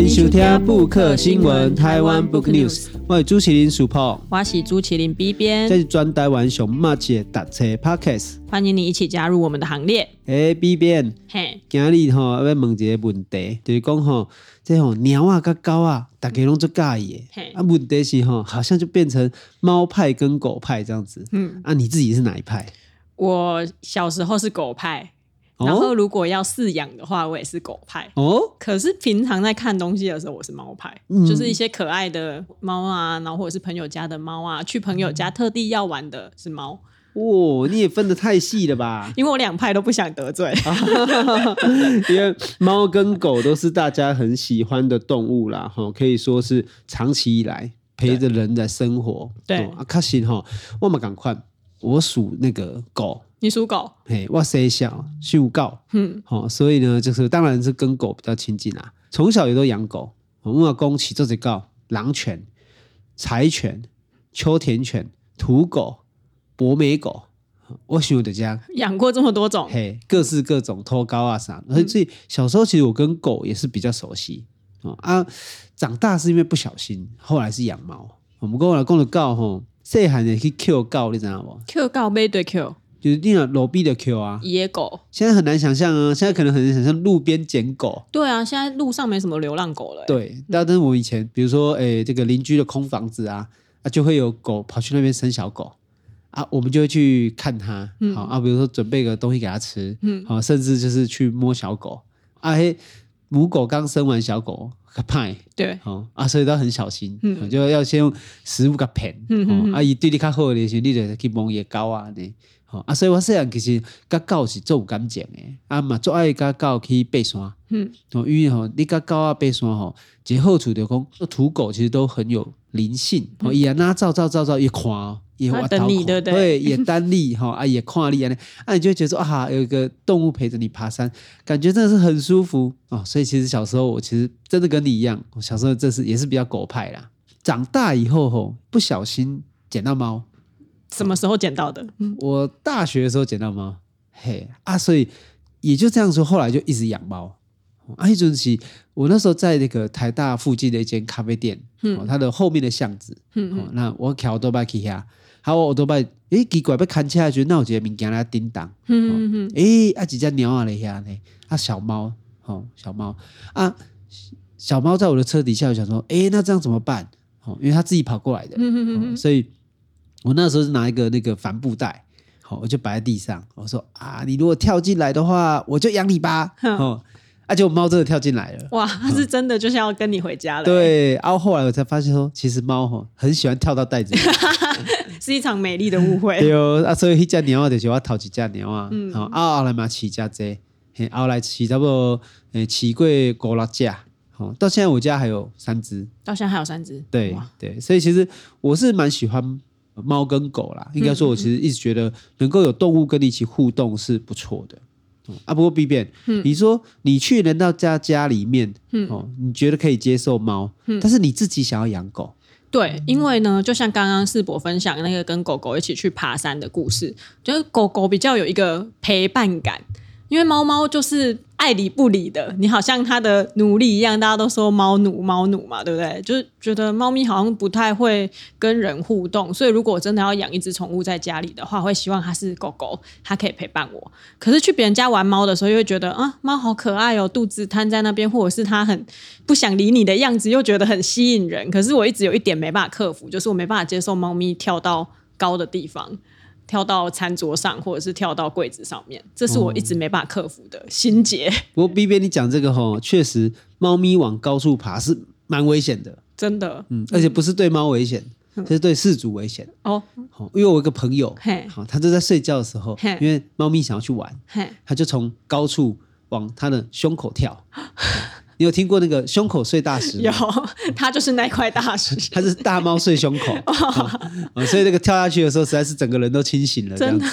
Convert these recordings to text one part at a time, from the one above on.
欢迎收听布克新闻台湾 Book News，我是朱麒麟 Super，我是朱麒麟 B 编，这是专台湾熊马的读册 Pockets，欢迎你一起加入我们的行列。哎，B 编，嘿，今日吼要问一个问题，就是讲吼，这吼猫啊跟狗啊，大家拢做介意的，啊，问题是吼，好像就变成猫派跟狗派这样子。嗯，啊，你自己是哪一派？我小时候是狗派。然后如果要饲养的话，我也是狗派哦。可是平常在看东西的时候，我是猫派，嗯、就是一些可爱的猫啊，然后或者是朋友家的猫啊，去朋友家特地要玩的是猫。哦，你也分得太细了吧？因为我两派都不想得罪。因为猫跟狗都是大家很喜欢的动物啦，哈，可以说是长期以来陪着人在生活。对，啊，可是哈，我们赶快，我属那个狗。你属狗，嘿，我生小属狗，嗯，好，所以呢，就是当然是跟狗比较亲近啦。从小也都养狗，我阿公起这只狗，狼犬、柴犬、秋田犬、土狗、博美狗，我喜的这样养过这么多种，嘿，各式各种托高啊啥，而且小时候其实我跟狗也是比较熟悉啊。长大是因为不小心，后来是养猫。我们跟我老公的狗吼，细汉的去 Q 狗，你知道不？Q 狗没对 Q。就是那种路边的 Q 啊，野狗，现在很难想象啊，现在可能很难想象路边捡狗。对啊，现在路上没什么流浪狗了。对，但是我以前，比如说，哎、欸，这个邻居的空房子啊，啊，就会有狗跑去那边生小狗，啊，我们就会去看它，嗯、好啊，比如说准备个东西给它吃，嗯，好，甚至就是去摸小狗，啊嘿，母狗刚生完小狗，可怕，对，哦啊，所以都很小心，嗯，就要先用食物给它骗，嗯嗯，啊，伊对你较好的时候，你就去摸野狗啊，呢。啊，所以我细汉其实跟狗是做有感情的，啊嘛，做爱跟狗去爬山，嗯，因为吼，你跟狗啊爬山吼，一个好处就讲，土狗其实都很有灵性，哦，伊啊那照照照照一看，也会等你，对对，也单立哈，啊也看你啊，啊你就会觉得说啊，有一个动物陪着你爬山，感觉真的是很舒服哦。所以其实小时候我其实真的跟你一样，我小时候这是也是比较狗派啦。长大以后吼，不小心捡到猫。什么时候捡到的？我大学的时候捡到猫，嘿啊，所以也就这样说，后来就一直养猫。啊，一阵子我那时候在那个台大附近的一间咖啡店，嗯，它的后面的巷子，嗯嗯，那我骑欧多拜去下，还有欧多拜，诶，奇怪被看起来觉得那我觉得物件来叮当，嗯嗯嗯，诶，啊几只鸟啊嘞下呢，啊小猫，哦小猫，啊小猫在我的车底下，我想说，诶，那这样怎么办？哦，因为它自己跑过来的，嗯嗯嗯，所以。我那时候是拿一个那个帆布袋，好，我就摆在地上。我说啊，你如果跳进来的话，我就养你吧。哦，而且我猫真的跳进来了。哇，它是真的就是要跟你回家了。对，然后后来我才发现说，其实猫哈很喜欢跳到袋子里，是一场美丽的误会。对哦，啊，所以一只鸟啊，就是我头一只鸟啊。嗯。好，啊，后来嘛，起家这，后来起差不多，诶，起过五六只。好，到现在我家还有三只。到现在还有三只。对对，所以其实我是蛮喜欢。猫跟狗啦，应该说，我其实一直觉得能够有动物跟你一起互动是不错的。啊，不过 B 编，嗯、你说你去人到家家里面，嗯、哦，你觉得可以接受猫，嗯、但是你自己想要养狗，对，因为呢，就像刚刚世博分享那个跟狗狗一起去爬山的故事，就是狗狗比较有一个陪伴感，因为猫猫就是。爱理不理的，你好像它的奴隶一样，大家都说猫奴猫奴嘛，对不对？就是觉得猫咪好像不太会跟人互动，所以如果真的要养一只宠物在家里的话，会希望它是狗狗，它可以陪伴我。可是去别人家玩猫的时候，又会觉得啊，猫好可爱哦，肚子瘫在那边，或者是它很不想理你的样子，又觉得很吸引人。可是我一直有一点没办法克服，就是我没办法接受猫咪跳到高的地方。跳到餐桌上，或者是跳到柜子上面，这是我一直没办法克服的心结。不过 B B 你讲这个吼，确实猫咪往高处爬是蛮危险的，真的。嗯，而且不是对猫危险，是对事主危险。哦，好，因为我有一个朋友，好，他就在睡觉的时候，因为猫咪想要去玩，他就从高处往他的胸口跳。你有听过那个胸口碎大石吗？有，它就是那块大石。它是大猫碎胸口，哦，所以那个跳下去的时候，实在是整个人都清醒了，这样子。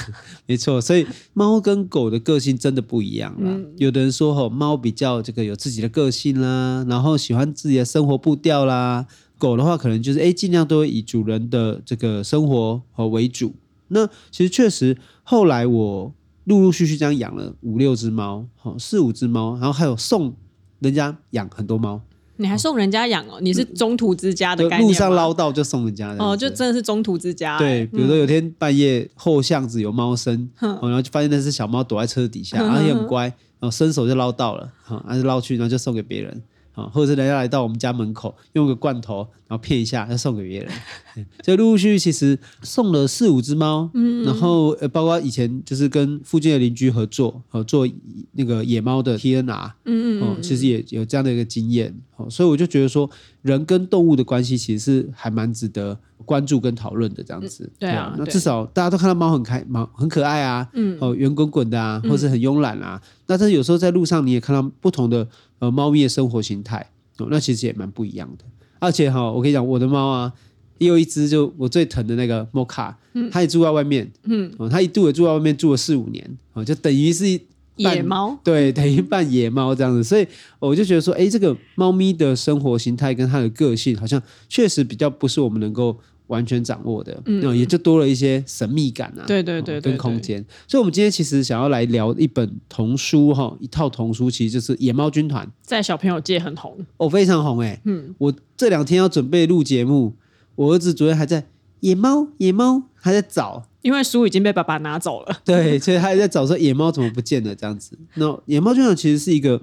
没错，所以猫跟狗的个性真的不一样啦。嗯、有的人说吼，猫比较这个有自己的个性啦，然后喜欢自己的生活步调啦。狗的话，可能就是哎，尽量都会以主人的这个生活和为主。那其实确实，后来我陆陆续续这样养了五六只猫，好四五只猫，然后还有送。人家养很多猫，你还送人家养哦？你是中途之家的概念，路上捞到就送人家的哦，就真的是中途之家。对，比如说有天半夜后巷子有猫声，然后就发现那只小猫躲在车底下，然后也很乖，然后伸手就捞到了，哈，还是捞去，然后就送给别人。啊，或者是人家来到我们家门口，用个罐头，然后骗一下，再送给别人。所以陆陆续续其实送了四五只猫，嗯，然后呃，包括以前就是跟附近的邻居合作，呃，做那个野猫的 TNR，嗯嗯，哦，其实也有这样的一个经验。哦，所以我就觉得说，人跟动物的关系其实是还蛮值得关注跟讨论的这样子。嗯、对啊，那至少大家都看到猫很开，猫很可爱啊，嗯，哦，圆滚滚的啊，或者很慵懒啊。嗯、那但是有时候在路上你也看到不同的。呃，猫咪的生活形态哦，那其实也蛮不一样的。而且哈，我跟你讲，我的猫啊，也有一只就我最疼的那个莫卡，嗯，它也住在外面，嗯，哦，它一度也住在外面住了四五年，哦，就等于是野猫，对，等于半野猫这样子。所以我就觉得说，哎，这个猫咪的生活形态跟它的个性，好像确实比较不是我们能够。完全掌握的，嗯，也就多了一些神秘感啊，对对对，跟空间。所以，我们今天其实想要来聊一本童书哈，一套童书，其实就是《野猫军团》，在小朋友界很红，哦，非常红哎。嗯，我这两天要准备录节目，我儿子昨天还在野猫，野猫还在找，因为书已经被爸爸拿走了，对，所以他还在找说野猫怎么不见了这样子。那《野猫军团》其实是一个。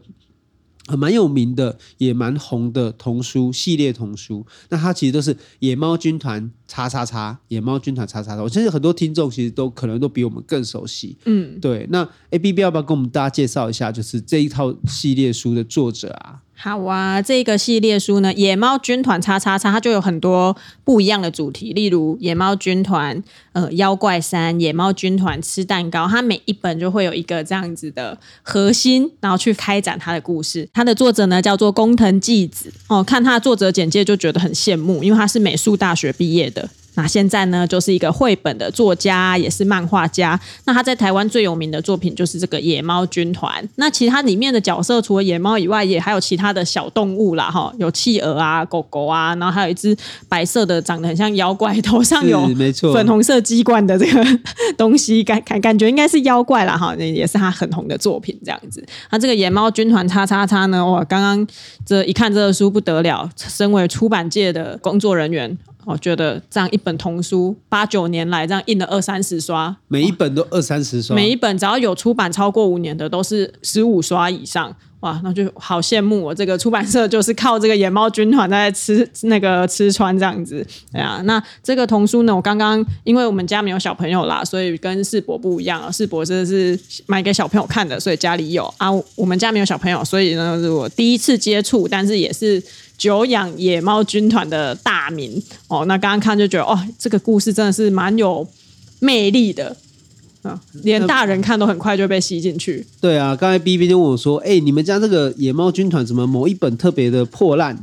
蛮有名的，也蛮红的童书系列童书，那它其实都是野猫军团叉叉叉，野猫军团叉叉叉。我相信很多听众其实都可能都比我们更熟悉。嗯，对。那 A B B 要不要跟我们大家介绍一下，就是这一套系列书的作者啊？好啊，这个系列书呢，《野猫军团叉叉叉》，它就有很多不一样的主题，例如《野猫军团》呃，《妖怪山》《野猫军团吃蛋糕》，它每一本就会有一个这样子的核心，然后去开展它的故事。它的作者呢叫做工藤纪子哦，看他的作者简介就觉得很羡慕，因为他是美术大学毕业的。那现在呢，就是一个绘本的作家，也是漫画家。那他在台湾最有名的作品就是这个《野猫军团》。那其他里面的角色，除了野猫以外，也还有其他的小动物啦，哈，有企鹅啊、狗狗啊，然后还有一只白色的，长得很像妖怪，头上有粉红色鸡冠的这个 东西，感感感觉应该是妖怪啦，哈，也是他很红的作品这样子。那这个《野猫军团》叉叉叉呢，哇，刚刚这一看这个书不得了，身为出版界的工作人员。我觉得这样一本童书，八九年来这样印了二三十刷，每一本都二三十刷，每一本只要有出版超过五年的，都是十五刷以上。哇，那就好羡慕我这个出版社，就是靠这个野猫军团在吃那个吃穿这样子。对啊，那这个童书呢，我刚刚因为我们家没有小朋友啦，所以跟世博不一样啊。世博这是买给小朋友看的，所以家里有啊。我们家没有小朋友，所以呢是我第一次接触，但是也是。久仰野猫军团的大名哦，那刚刚看就觉得哦，这个故事真的是蛮有魅力的啊，连大人看都很快就被吸进去。对啊，刚才 B B 就问我说：“哎、欸，你们家这个野猫军团怎么某一本特别的破烂？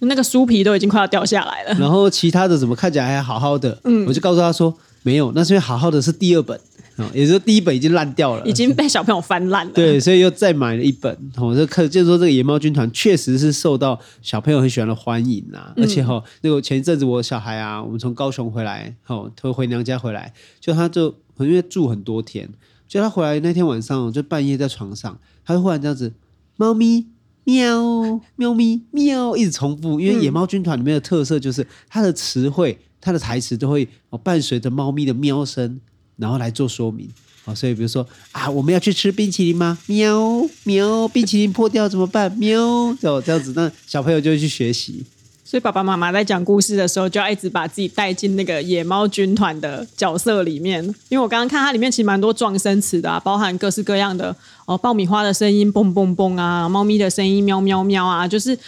那个书皮都已经快要掉下来了，然后其他的怎么看起来还好好的？”嗯，我就告诉他说：“没有，那是因为好好的是第二本。”哦，也就是说第一本已经烂掉了，已经被小朋友翻烂了。对，所以又再买了一本。哦，这可见说这个野猫军团确实是受到小朋友很喜欢的欢迎呐、啊。嗯、而且哈、哦，那个前一阵子我小孩啊，我们从高雄回来，哦，他回娘家回来，就他就因为住很多天，就他回来那天晚上，就半夜在床上，他就忽然这样子，猫咪喵，喵咪喵，一直重复。因为野猫军团里面的特色就是它的词汇、它的台词都会哦伴随着猫咪的喵声。然后来做说明，好，所以比如说啊，我们要去吃冰淇淋吗？喵喵，冰淇淋破掉怎么办？喵，就，这样子，那小朋友就会去学习。所以爸爸妈妈在讲故事的时候，就要一直把自己带进那个野猫军团的角色里面。因为我刚刚看它里面其实蛮多撞声词的啊，包含各式各样的哦，爆米花的声音嘣嘣嘣啊，猫咪的声音喵喵喵啊，就是。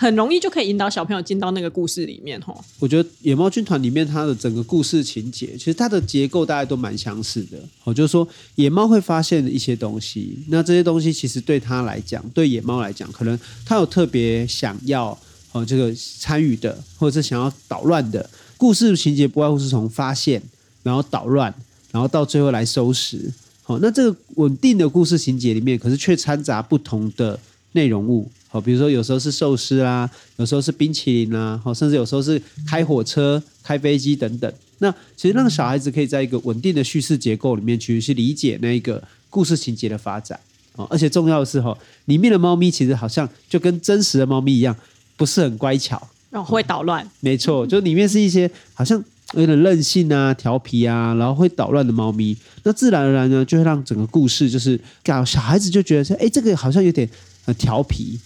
很容易就可以引导小朋友进到那个故事里面，吼。我觉得《野猫军团》里面它的整个故事情节，其实它的结构大家都蛮相似的。哦，就是说野猫会发现一些东西，那这些东西其实对它来讲，对野猫来讲，可能它有特别想要哦这个参与的，或者是想要捣乱的故事情节，不外乎是从发现，然后捣乱，然后到最后来收拾。好，那这个稳定的故事情节里面，可是却掺杂不同的内容物。好，比如说有时候是寿司啦，有时候是冰淇淋啦，好，甚至有时候是开火车、开飞机等等。那其实让小孩子可以在一个稳定的叙事结构里面去去理解那一个故事情节的发展。哦，而且重要的是哈，里面的猫咪其实好像就跟真实的猫咪一样，不是很乖巧，然后、哦、会捣乱。没错，就里面是一些好像有点任性啊、调皮啊，然后会捣乱的猫咪。那自然而然呢，就会让整个故事就是搞小孩子就觉得说，哎，这个好像有点很调皮，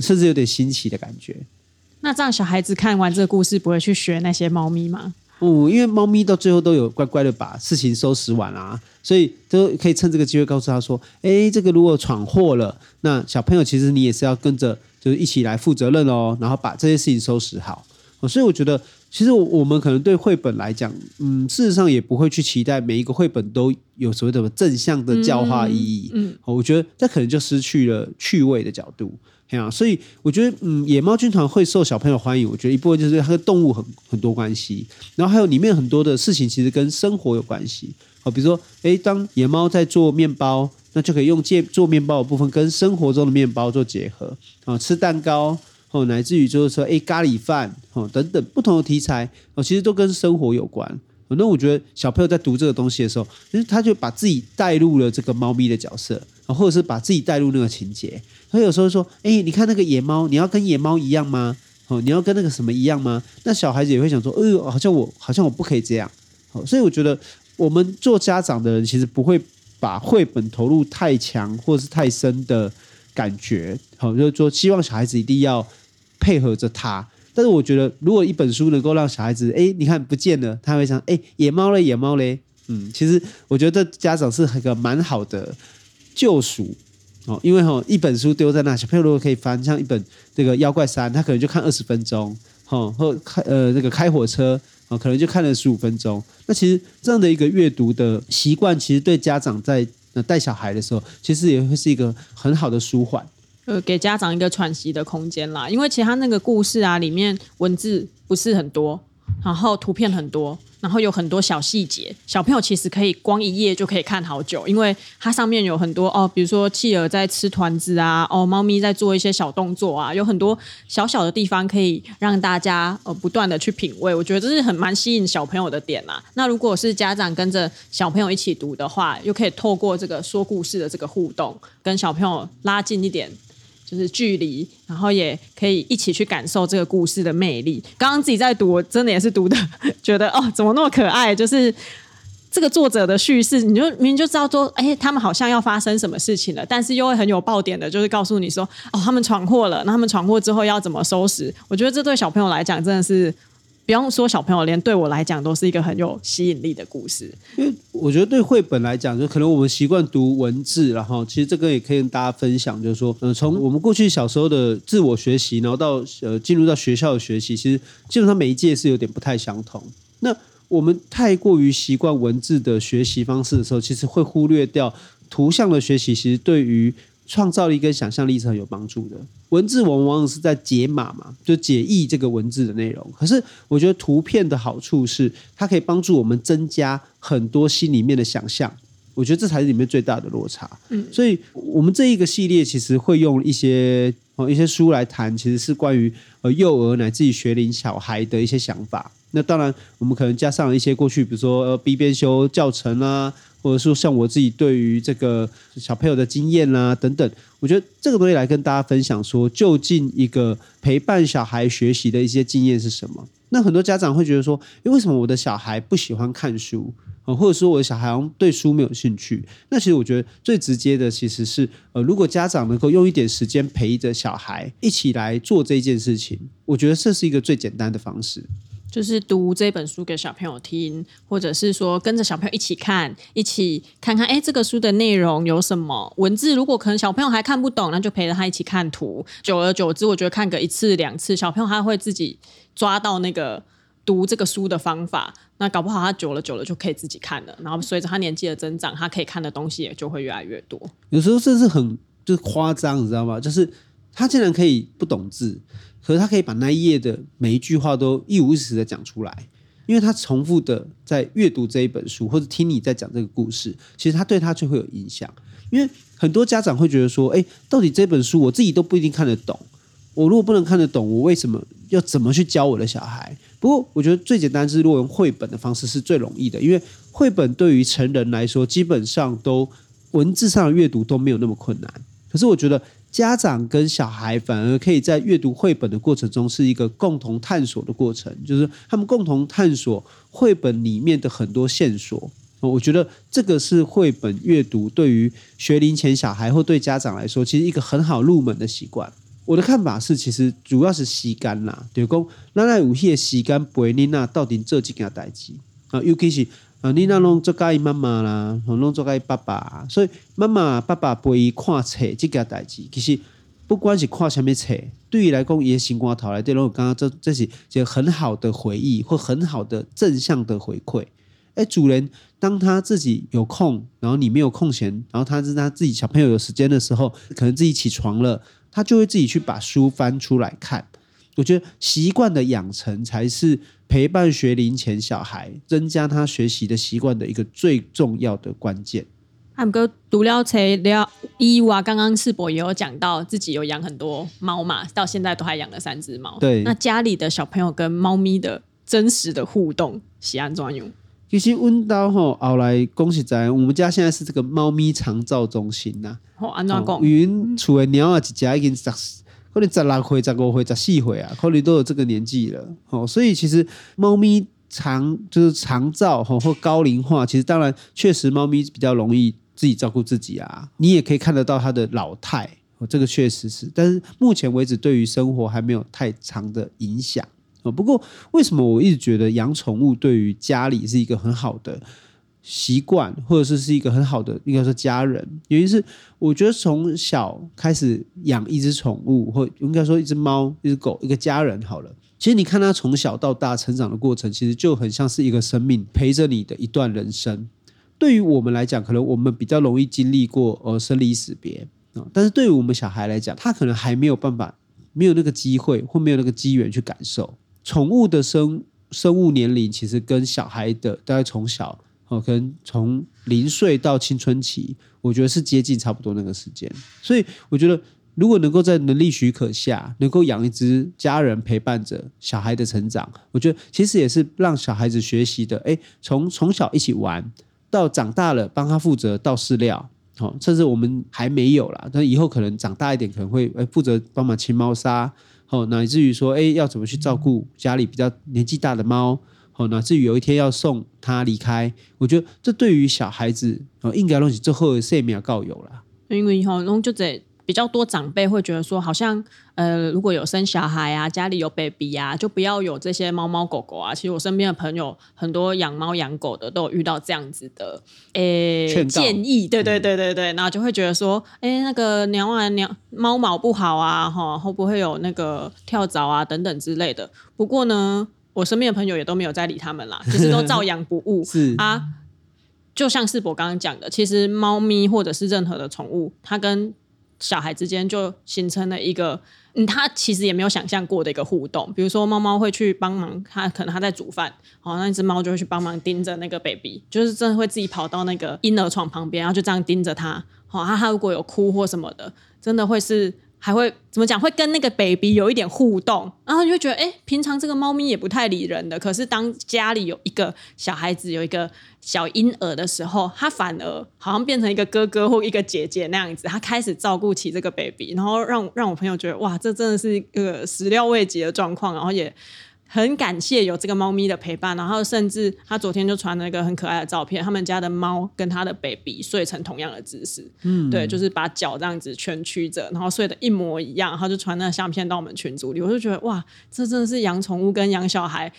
甚至有点新奇的感觉。那这样小孩子看完这个故事，不会去学那些猫咪吗？嗯，因为猫咪到最后都有乖乖的把事情收拾完啊，所以都可以趁这个机会告诉他说：“哎，这个如果闯祸了，那小朋友其实你也是要跟着，就是一起来负责任哦，然后把这些事情收拾好。”所以我觉得，其实我们可能对绘本来讲，嗯，事实上也不会去期待每一个绘本都有所谓的正向的教化意义。嗯，嗯，我觉得这可能就失去了趣味的角度。所以我觉得，嗯，野猫军团会受小朋友欢迎。我觉得一部分就是它跟动物很很多关系，然后还有里面很多的事情其实跟生活有关系。好，比如说，诶，当野猫在做面包，那就可以用做做面包的部分跟生活中的面包做结合。啊，吃蛋糕，哦，乃至于就是说，诶，咖喱饭，哦，等等不同的题材，哦，其实都跟生活有关。那我觉得小朋友在读这个东西的时候，其实他就把自己带入了这个猫咪的角色，或者是把自己带入那个情节。他有时候说：“哎，你看那个野猫，你要跟野猫一样吗？哦，你要跟那个什么一样吗？”那小孩子也会想说：“哎呦，好像我好像我不可以这样。”哦，所以我觉得我们做家长的人其实不会把绘本投入太强或者是太深的感觉。好，就是说希望小孩子一定要配合着他。但是我觉得，如果一本书能够让小孩子，哎，你看不见了，他会想，哎，野猫嘞，野猫嘞，嗯，其实我觉得家长是一个蛮好的救赎哦，因为哈，一本书丢在那，小朋友如果可以翻，像一本这个妖怪山，他可能就看二十分钟，哈，或开呃那个开火车，啊，可能就看了十五分钟。那其实这样的一个阅读的习惯，其实对家长在带小孩的时候，其实也会是一个很好的舒缓。呃，给家长一个喘息的空间啦，因为其他那个故事啊，里面文字不是很多，然后图片很多，然后有很多小细节，小朋友其实可以光一页就可以看好久，因为它上面有很多哦，比如说企鹅在吃团子啊，哦，猫咪在做一些小动作啊，有很多小小的地方可以让大家呃不断的去品味，我觉得这是很蛮吸引小朋友的点啦。那如果是家长跟着小朋友一起读的话，又可以透过这个说故事的这个互动，跟小朋友拉近一点。就是距离，然后也可以一起去感受这个故事的魅力。刚刚自己在读，我真的也是读的，觉得哦，怎么那么可爱？就是这个作者的叙事，你就明明就知道说，哎，他们好像要发生什么事情了，但是又会很有爆点的，就是告诉你说，哦，他们闯祸了，那他们闯祸之后要怎么收拾？我觉得这对小朋友来讲真的是。不用说小朋友，连对我来讲都是一个很有吸引力的故事。因为我觉得对绘本来讲，就可能我们习惯读文字，然后其实这个也可以跟大家分享，就是说，呃，从我们过去小时候的自我学习，然后到呃进入到学校的学习，其实基本上每一届是有点不太相同。那我们太过于习惯文字的学习方式的时候，其实会忽略掉图像的学习，其实对于创造力跟想象力是很有帮助的。文字往往是在解码嘛，就解译这个文字的内容。可是我觉得图片的好处是，它可以帮助我们增加很多心里面的想象。我觉得这才是里面最大的落差。嗯，所以我们这一个系列其实会用一些哦一些书来谈，其实是关于呃幼儿乃至于学龄小孩的一些想法。那当然，我们可能加上一些过去，比如说呃 B 编修教程啊。或者说像我自己对于这个小朋友的经验啦、啊、等等，我觉得这个东西来跟大家分享说，究竟一个陪伴小孩学习的一些经验是什么？那很多家长会觉得说，诶，为什么我的小孩不喜欢看书啊？或者说我的小孩好像对书没有兴趣？那其实我觉得最直接的其实是，呃，如果家长能够用一点时间陪着小孩一起来做这件事情，我觉得这是一个最简单的方式。就是读这本书给小朋友听，或者是说跟着小朋友一起看，一起看看，哎，这个书的内容有什么文字？如果可能小朋友还看不懂，那就陪着他一起看图。久而久之，我觉得看个一次两次，小朋友他会自己抓到那个读这个书的方法。那搞不好他久了久了就可以自己看了。然后随着他年纪的增长，他可以看的东西也就会越来越多。有时候这是很就是夸张，你知道吗？就是他竟然可以不懂字。可是他可以把那一页的每一句话都一五一十的讲出来，因为他重复的在阅读这一本书，或者听你在讲这个故事，其实他对他就会有影响。因为很多家长会觉得说，哎，到底这本书我自己都不一定看得懂，我如果不能看得懂，我为什么要怎么去教我的小孩？不过我觉得最简单是，如果用绘本的方式是最容易的，因为绘本对于成人来说，基本上都文字上的阅读都没有那么困难。可是我觉得家长跟小孩反而可以在阅读绘本的过程中是一个共同探索的过程，就是他们共同探索绘本里面的很多线索。我觉得这个是绘本阅读对于学龄前小孩或对家长来说，其实一个很好入门的习惯。我的看法是，其实主要是时间啦，对公，那那有些时间陪你那到底这几件代志啊，尤其是啊，你那弄做家妈妈啦，弄做家爸爸，所以妈妈爸爸陪伊看册这件代志，其实不管是看什么册，对于来讲也醒过头来，对，然后刚刚这这是就很好的回忆或很好的正向的回馈。哎，主人，当他自己有空，然后你没有空闲，然后他是他自己小朋友有时间的时候，可能自己起床了。他就会自己去把书翻出来看。我觉得习惯的养成才是陪伴学龄前小孩增加他学习的习惯的一个最重要的关键。汉哥读了才了，伊娃刚刚世博也有讲到自己有养很多猫嘛，到现在都还养了三只猫。对，那家里的小朋友跟猫咪的真实的互动是安怎样？其实温刀吼，后来恭喜在，我们家现在是这个猫咪长照中心呐。好，安怎讲？云除了鸟啊，一家已经十，可能十六岁、十五岁、十四岁啊，可能都有这个年纪了。哦，所以其实猫咪长就是长照吼或高龄化，其实当然确实猫咪比较容易自己照顾自己啊。你也可以看得到它的老态，哦，这个确实是。但是目前为止，对于生活还没有太长的影响。不过为什么我一直觉得养宠物对于家里是一个很好的习惯，或者是是一个很好的应该说家人？原因是我觉得从小开始养一只宠物，或应该说一只猫、一只狗，一个家人好了。其实你看它从小到大成长的过程，其实就很像是一个生命陪着你的一段人生。对于我们来讲，可能我们比较容易经历过呃生离死别啊，但是对于我们小孩来讲，他可能还没有办法，没有那个机会，或没有那个机缘去感受。宠物的生生物年龄其实跟小孩的大概从小哦，可能从零岁到青春期，我觉得是接近差不多那个时间。所以我觉得，如果能够在能力许可下，能够养一只家人陪伴着小孩的成长，我觉得其实也是让小孩子学习的。诶，从从小一起玩到长大了，帮他负责倒饲料，哦，甚至我们还没有啦，但以后可能长大一点，可能会诶负责帮忙清猫砂。好，乃至于说，哎，要怎么去照顾家里比较年纪大的猫？好，乃至于有一天要送他离开，我觉得这对于小孩子，哦，应该东西最后的生命告有了。因为以后，然后就这。比较多长辈会觉得说，好像呃，如果有生小孩啊，家里有 baby 啊，就不要有这些猫猫狗狗啊。其实我身边的朋友很多养猫养狗的都有遇到这样子的诶建议，对对对对对，然后就会觉得说，哎，那个鸟啊鸟猫毛不好啊，哈，会不会有那个跳蚤啊等等之类的。不过呢，我身边的朋友也都没有再理他们啦，就是都照养不误。是啊，就像世博刚刚讲的，其实猫咪或者是任何的宠物，它跟小孩之间就形成了一个，嗯，他其实也没有想象过的一个互动。比如说，猫猫会去帮忙，它可能它在煮饭，好，那只猫就会去帮忙盯着那个 baby，就是真的会自己跑到那个婴儿床旁边，然后就这样盯着它。好，他他如果有哭或什么的，真的会是。还会怎么讲？会跟那个 baby 有一点互动，然后你就觉得，哎，平常这个猫咪也不太理人的。可是当家里有一个小孩子，有一个小婴儿的时候，它反而好像变成一个哥哥或一个姐姐那样子，它开始照顾起这个 baby，然后让让我朋友觉得，哇，这真的是一个始料未及的状况，然后也。很感谢有这个猫咪的陪伴，然后甚至他昨天就传了一个很可爱的照片，他们家的猫跟他的 baby 睡成同样的姿势，嗯，对，就是把脚这样子蜷曲着，然后睡得一模一样，然后就传那个相片到我们群组里，我就觉得哇，这真的是养宠物跟养小孩。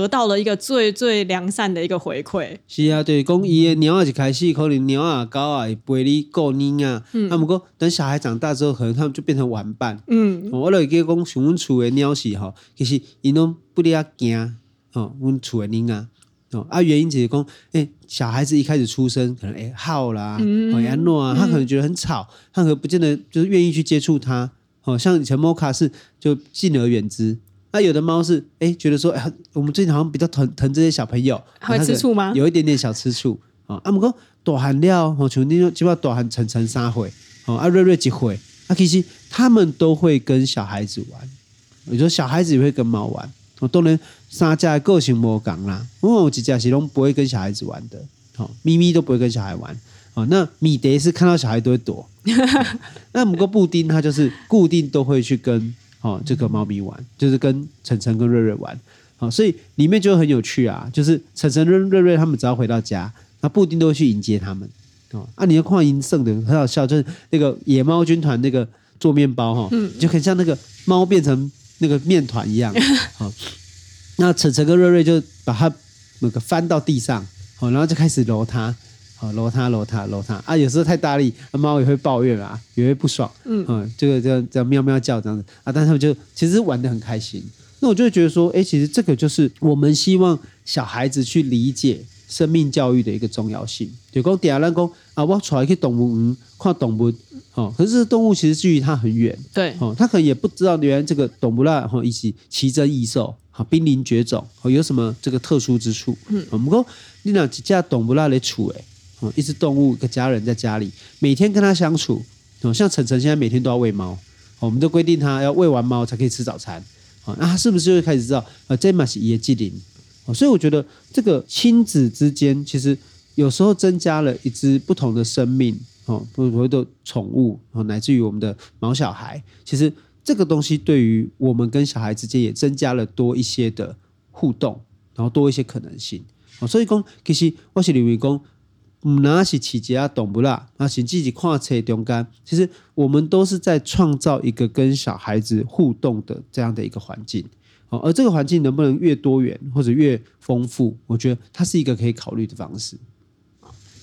得到了一个最最良善的一个回馈。是啊，对，讲伊的鸟啊，一开始可能鸟啊、狗啊会陪你过年啊。嗯。啊，不过等小孩长大之后，可能他们就变成玩伴。嗯。我来给讲，像阮厝的鸟是吼，其实因拢不离啊惊。吼，阮厝的鸟啊，哦啊，原因就是讲，哎、欸，小孩子一开始出生，可能哎号啦，好安诺啊，他可能觉得很吵，他可能不见得就是愿意去接触它。哦，像以前摩卡是就敬而远之。那有的猫是哎，觉得说哎，我们最近好像比较疼疼这些小朋友，会吃醋吗？有一点点小吃醋啊。阿姆哥大汉了，哦，像你说基本上大汉层层三回，哦，阿瑞瑞几回，啊，其实他们都会跟小孩子玩，有时候小孩子也会跟猫玩，哦，当然三家的个性不同啦，因为我几家是都不会跟小孩子玩的，哦，咪咪都不会跟小孩玩，哦，那米德是看到小孩都会躲，那我们个布丁他就是固定都会去跟哦这个猫咪玩，就是跟晨晨跟瑞瑞玩，好、哦，所以里面就很有趣啊，就是晨晨跟瑞瑞他们只要回到家，那布丁都会去迎接他们，哦，啊，你的矿银圣的很好笑，就是那个野猫军团那个做面包哈，嗯，就很像那个猫变成那个面团一样，好、哦，那晨晨跟瑞瑞就把它那个翻到地上，好、哦，然后就开始揉它。揉它揉它揉它啊！有时候太大力，猫也会抱怨啊，也会不爽。嗯嗯，这个这样这样喵喵叫这样子啊，但他们就其实玩的很开心。那我就会觉得说，哎，其实这个就是我们希望小孩子去理解生命教育的一个重要性。就讲第二人讲啊，我出来去动物园看动物哦，可是动物其实距离它很远。对哦，它可能也不知道原来这个动物啦，哈，以及奇珍异兽，好濒临绝种，哦，有什么这个特殊之处？嗯，我们讲你俩几家动物啦来处诶。一只动物，一个家人在家里，每天跟他相处。哦，像晨晨现在每天都要喂猫，我们都规定他要喂完猫才可以吃早餐。哦，那他是不是就会开始知道，呃，这嘛是爷纪灵？哦，所以我觉得这个亲子之间，其实有时候增加了一只不同的生命，哦，不同的宠物，哦，乃至于我们的毛小孩，其实这个东西对于我们跟小孩之间也增加了多一些的互动，然后多一些可能性。哦，所以讲，其实我是认为讲。唔，那是起家懂不啦？那是自己跨车中间，其实我们都是在创造一个跟小孩子互动的这样的一个环境。哦，而这个环境能不能越多元或者越丰富，我觉得它是一个可以考虑的方式。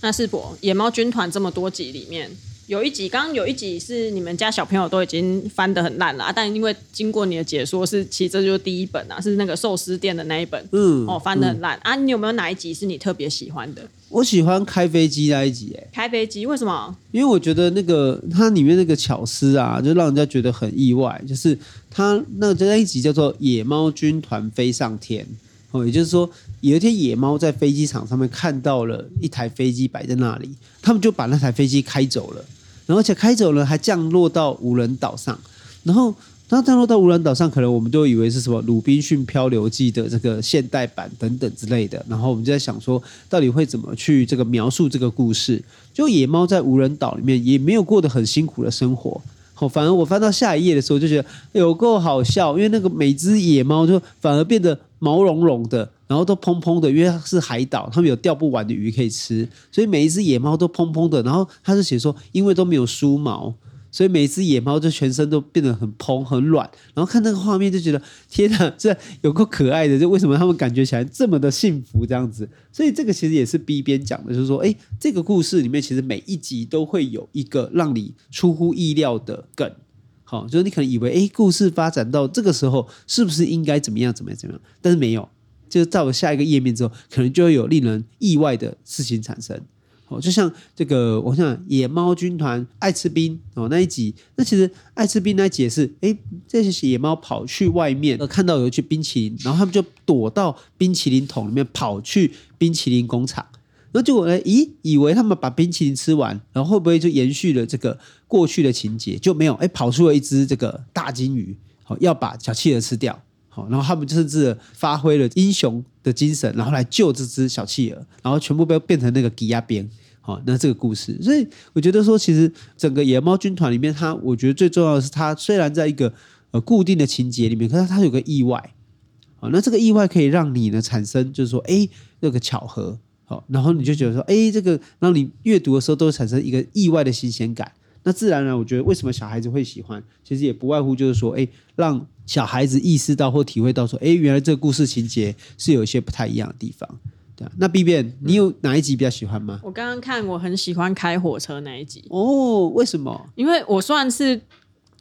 那世博野猫军团这么多集里面。有一集，刚刚有一集是你们家小朋友都已经翻得很烂了，但因为经过你的解说，是其实这就是第一本啊，是那个寿司店的那一本，嗯，哦，翻得很烂、嗯、啊。你有没有哪一集是你特别喜欢的？我喜欢开飞机那一集，哎，开飞机为什么？因为我觉得那个它里面那个巧思啊，就让人家觉得很意外，就是它那个那一集叫做《野猫军团飞上天》哦，也就是说有一天野猫在飞机场上面看到了一台飞机摆在那里，他们就把那台飞机开走了。而且开走了，还降落到无人岛上，然后当降落到无人岛上，可能我们都以为是什么《鲁滨逊漂流记》的这个现代版等等之类的，然后我们就在想说，到底会怎么去这个描述这个故事？就野猫在无人岛里面也没有过得很辛苦的生活，好，反而我翻到下一页的时候就觉得有够好笑，因为那个每只野猫就反而变得毛茸茸的。然后都蓬蓬的，因为是海岛，他们有钓不完的鱼可以吃，所以每一只野猫都蓬蓬的。然后他就写说，因为都没有梳毛，所以每一只野猫就全身都变得很蓬很软。然后看那个画面就觉得，天哪，这有够可爱的！就为什么他们感觉起来这么的幸福这样子？所以这个其实也是 B 编讲的，就是说，哎，这个故事里面其实每一集都会有一个让你出乎意料的梗，好，就是你可能以为，哎，故事发展到这个时候是不是应该怎么样怎么样怎么样？但是没有。就是到了下一个页面之后，可能就会有令人意外的事情产生。哦，就像这个，我想野猫军团爱吃冰哦那一集，那其实爱吃冰那一集也是，哎，这些野猫跑去外面，呃看到有一区冰淇淋，然后他们就躲到冰淇淋桶里面，跑去冰淇淋工厂。那结果呢，咦，以为他们把冰淇淋吃完，然后会不会就延续了这个过去的情节？就没有，哎，跑出了一只这个大金鱼，好，要把小企鹅吃掉。好，然后他们甚至发挥了英雄的精神，然后来救这只小企鹅，然后全部被变成那个鸡鸭边。好，那这个故事，所以我觉得说，其实整个野猫军团里面，它我觉得最重要的是，它虽然在一个呃固定的情节里面，可是它有个意外。好，那这个意外可以让你呢产生，就是说，哎，那个巧合。好，然后你就觉得说，哎，这个让你阅读的时候都会产生一个意外的新鲜感。那自然呢，我觉得为什么小孩子会喜欢，其实也不外乎就是说，哎，让小孩子意识到或体会到说，哎，原来这个故事情节是有一些不太一样的地方，对啊。那 B 变，你有哪一集比较喜欢吗？我刚刚看，我很喜欢开火车那一集。哦，为什么？因为我算是。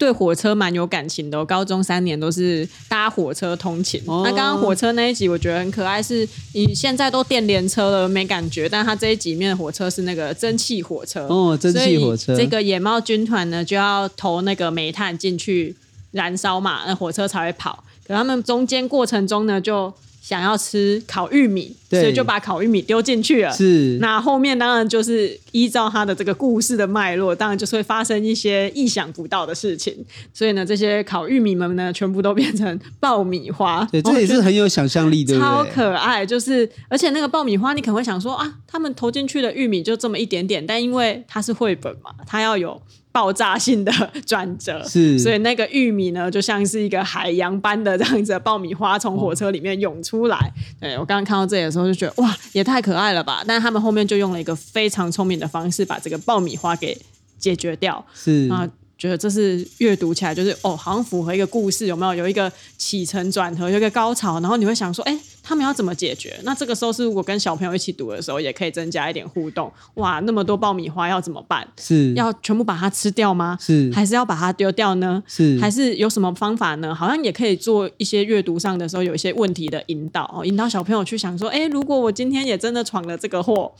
对火车蛮有感情的，我高中三年都是搭火车通勤。哦、那刚刚火车那一集我觉得很可爱，是你现在都电联车了没感觉，但它这一集里面的火车是那个蒸汽火车哦，蒸汽火车。这个野猫军团呢就要投那个煤炭进去燃烧嘛，那火车才会跑。可他们中间过程中呢就想要吃烤玉米，所以就把烤玉米丢进去了。是，那后面当然就是依照他的这个故事的脉络，当然就是会发生一些意想不到的事情。所以呢，这些烤玉米们呢，全部都变成爆米花。对，这也是很有想象力的，超可爱。就是，而且那个爆米花，你可能会想说啊，他们投进去的玉米就这么一点点，但因为它是绘本嘛，它要有。爆炸性的转折，是，所以那个玉米呢，就像是一个海洋般的这样子的爆米花从火车里面涌出来。哦、对，我刚刚看到这里的时候就觉得哇，也太可爱了吧！但是他们后面就用了一个非常聪明的方式，把这个爆米花给解决掉。是啊。觉得这是阅读起来就是哦，好像符合一个故事，有没有？有一个起承转合，有一个高潮，然后你会想说，哎，他们要怎么解决？那这个时候是如果跟小朋友一起读的时候，也可以增加一点互动。哇，那么多爆米花要怎么办？是要全部把它吃掉吗？是还是要把它丢掉呢？是还是有什么方法呢？好像也可以做一些阅读上的时候有一些问题的引导哦，引导小朋友去想说，哎，如果我今天也真的闯了这个祸，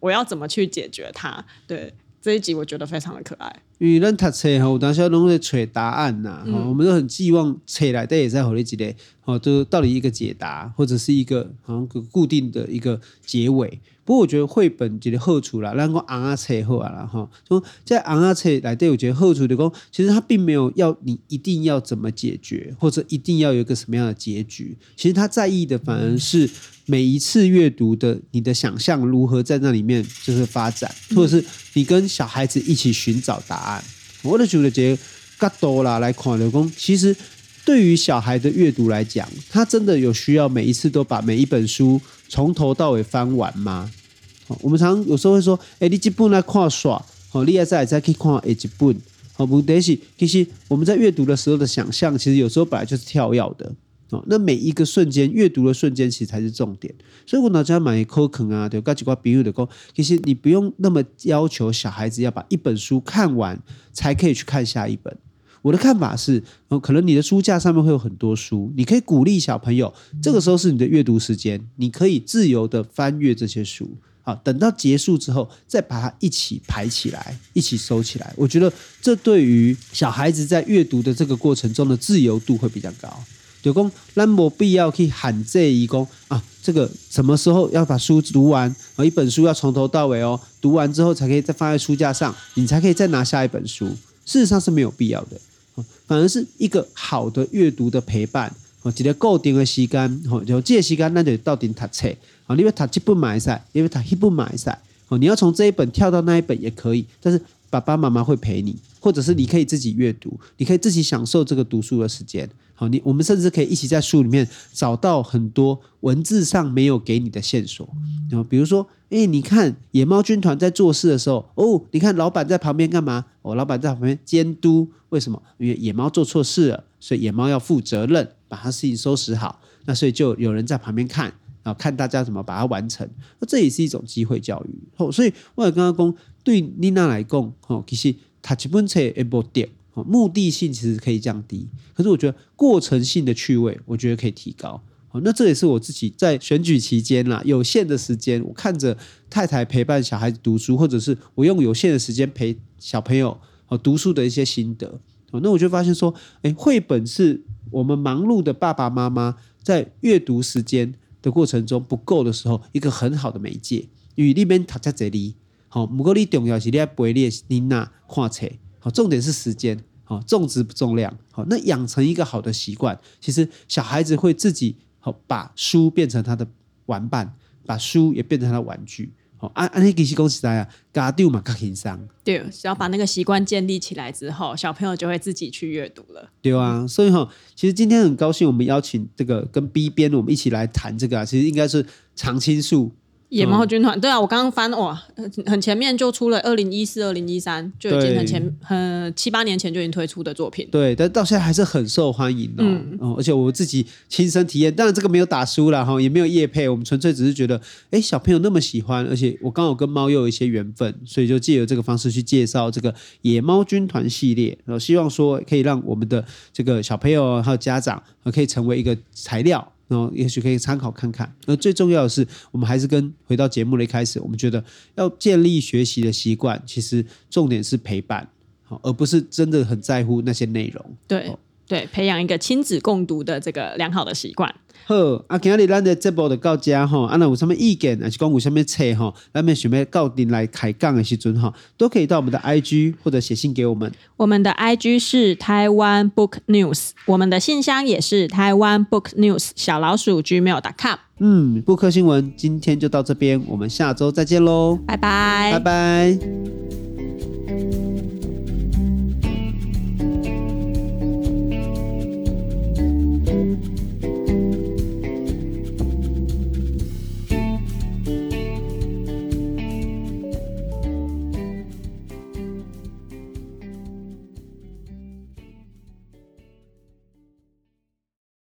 我要怎么去解决它？对。这一集我觉得非常的可爱，因为咱读册吼，有当时要拢在找答案呐，嗯、我们都很寄望册内底也在互你一个，吼，就到底一个解答，或者是一个好像个固定的一个结尾。不过我觉得绘本一个好处啦，咱讲昂啊册好啊啦，吼，说在昂啊册来对，我觉得好处的讲，其实它并没有要你一定要怎么解决，或者一定要有一个什么样的结局。其实他在意的反而是。每一次阅读的你的想象如何在那里面就是发展，或者是你跟小孩子一起寻找答案。我的觉得这较多啦来看的讲，其实对于小孩的阅读来讲，他真的有需要每一次都把每一本书从头到尾翻完吗？我们常常有时候会说，哎，你这本来看耍，好，你再再去看一本，好，不得是其实我们在阅读的时候的想象，其实有时候本来就是跳跃的。哦，那每一个瞬间阅读的瞬间，其实才是重点。所以我哪家买课程啊，对，几挂比喻的讲，其实你不用那么要求小孩子要把一本书看完才可以去看下一本。我的看法是，哦，可能你的书架上面会有很多书，你可以鼓励小朋友，这个时候是你的阅读时间，你可以自由的翻阅这些书。好，等到结束之后，再把它一起排起来，一起收起来。我觉得这对于小孩子在阅读的这个过程中的自由度会比较高。就讲，咱没必要去喊这一讲啊，这个什么时候要把书读完啊？一本书要从头到尾哦，读完之后才可以再放在书架上，你才可以再拿下一本书。事实上是没有必要的，反而是一个好的阅读的陪伴。哦，一个固定的时间，哦，就这个时间，那就到底读册。啊，你要读这本买赛，因为读那本买赛。哦，你要从这一本跳到那一本也可以，但是爸爸妈妈会陪你，或者是你可以自己阅读，你可以自己享受这个读书的时间。好，你我们甚至可以一起在书里面找到很多文字上没有给你的线索。然后比如说，哎，你看野猫军团在做事的时候，哦，你看老板在旁边干嘛？哦，老板在旁边监督。为什么？因为野猫做错事了，所以野猫要负责任，把它事情收拾好。那所以就有人在旁边看，然后看大家怎么把它完成。那这也是一种机会教育。哦，所以我也刚刚讲，对妮娜来讲，哦，其实他基本册也不点。目的性其实可以降低，可是我觉得过程性的趣味，我觉得可以提高。好，那这也是我自己在选举期间啦，有限的时间，我看着太太陪伴小孩子读书，或者是我用有限的时间陪小朋友哦读书的一些心得。哦，那我就发现说，诶，绘本是我们忙碌的爸爸妈妈在阅读时间的过程中不够的时候，一个很好的媒介。与那边他在这里，好，不过你重要是你要陪你的囡仔看册。重点是时间，好，重质不重量，好，那养成一个好的习惯，其实小孩子会自己好把书变成他的玩伴，把书也变成他的玩具，好，安安尼其实恭喜大家，家长嘛较轻松，对，只要把那个习惯建立起来之后，小朋友就会自己去阅读了，对啊，所以哈，其实今天很高兴，我们邀请这个跟 B 编，我们一起来谈这个啊，其实应该是常青树。野猫军团，对啊，我刚刚翻哇，很前面就出了二零一四、二零一三，就已经很前很七八年前就已经推出的作品。对，但到现在还是很受欢迎的。嗯，而且我自己亲身体验，当然这个没有打书了哈，也没有业配，我们纯粹只是觉得，哎，小朋友那么喜欢，而且我刚好跟猫又有一些缘分，所以就借由这个方式去介绍这个野猫军团系列，然后希望说可以让我们的这个小朋友还有家长，可以成为一个材料。然后也许可以参考看看。那最重要的是，我们还是跟回到节目的一开始，我们觉得要建立学习的习惯，其实重点是陪伴，好，而不是真的很在乎那些内容。对，对，培养一个亲子共读的这个良好的习惯。好，啊，今日咱的节目就到这哈，啊，那有什么意见，还是讲有什么册哈，咱们想要到您来开讲的时阵哈，都可以到我们的 IG 或者写信给我们。我们的 IG 是台湾 Book News，我们的信箱也是台湾 Book News 小老鼠 gmail.com。嗯，布克新闻今天就到这边，我们下周再见喽，拜拜，拜拜。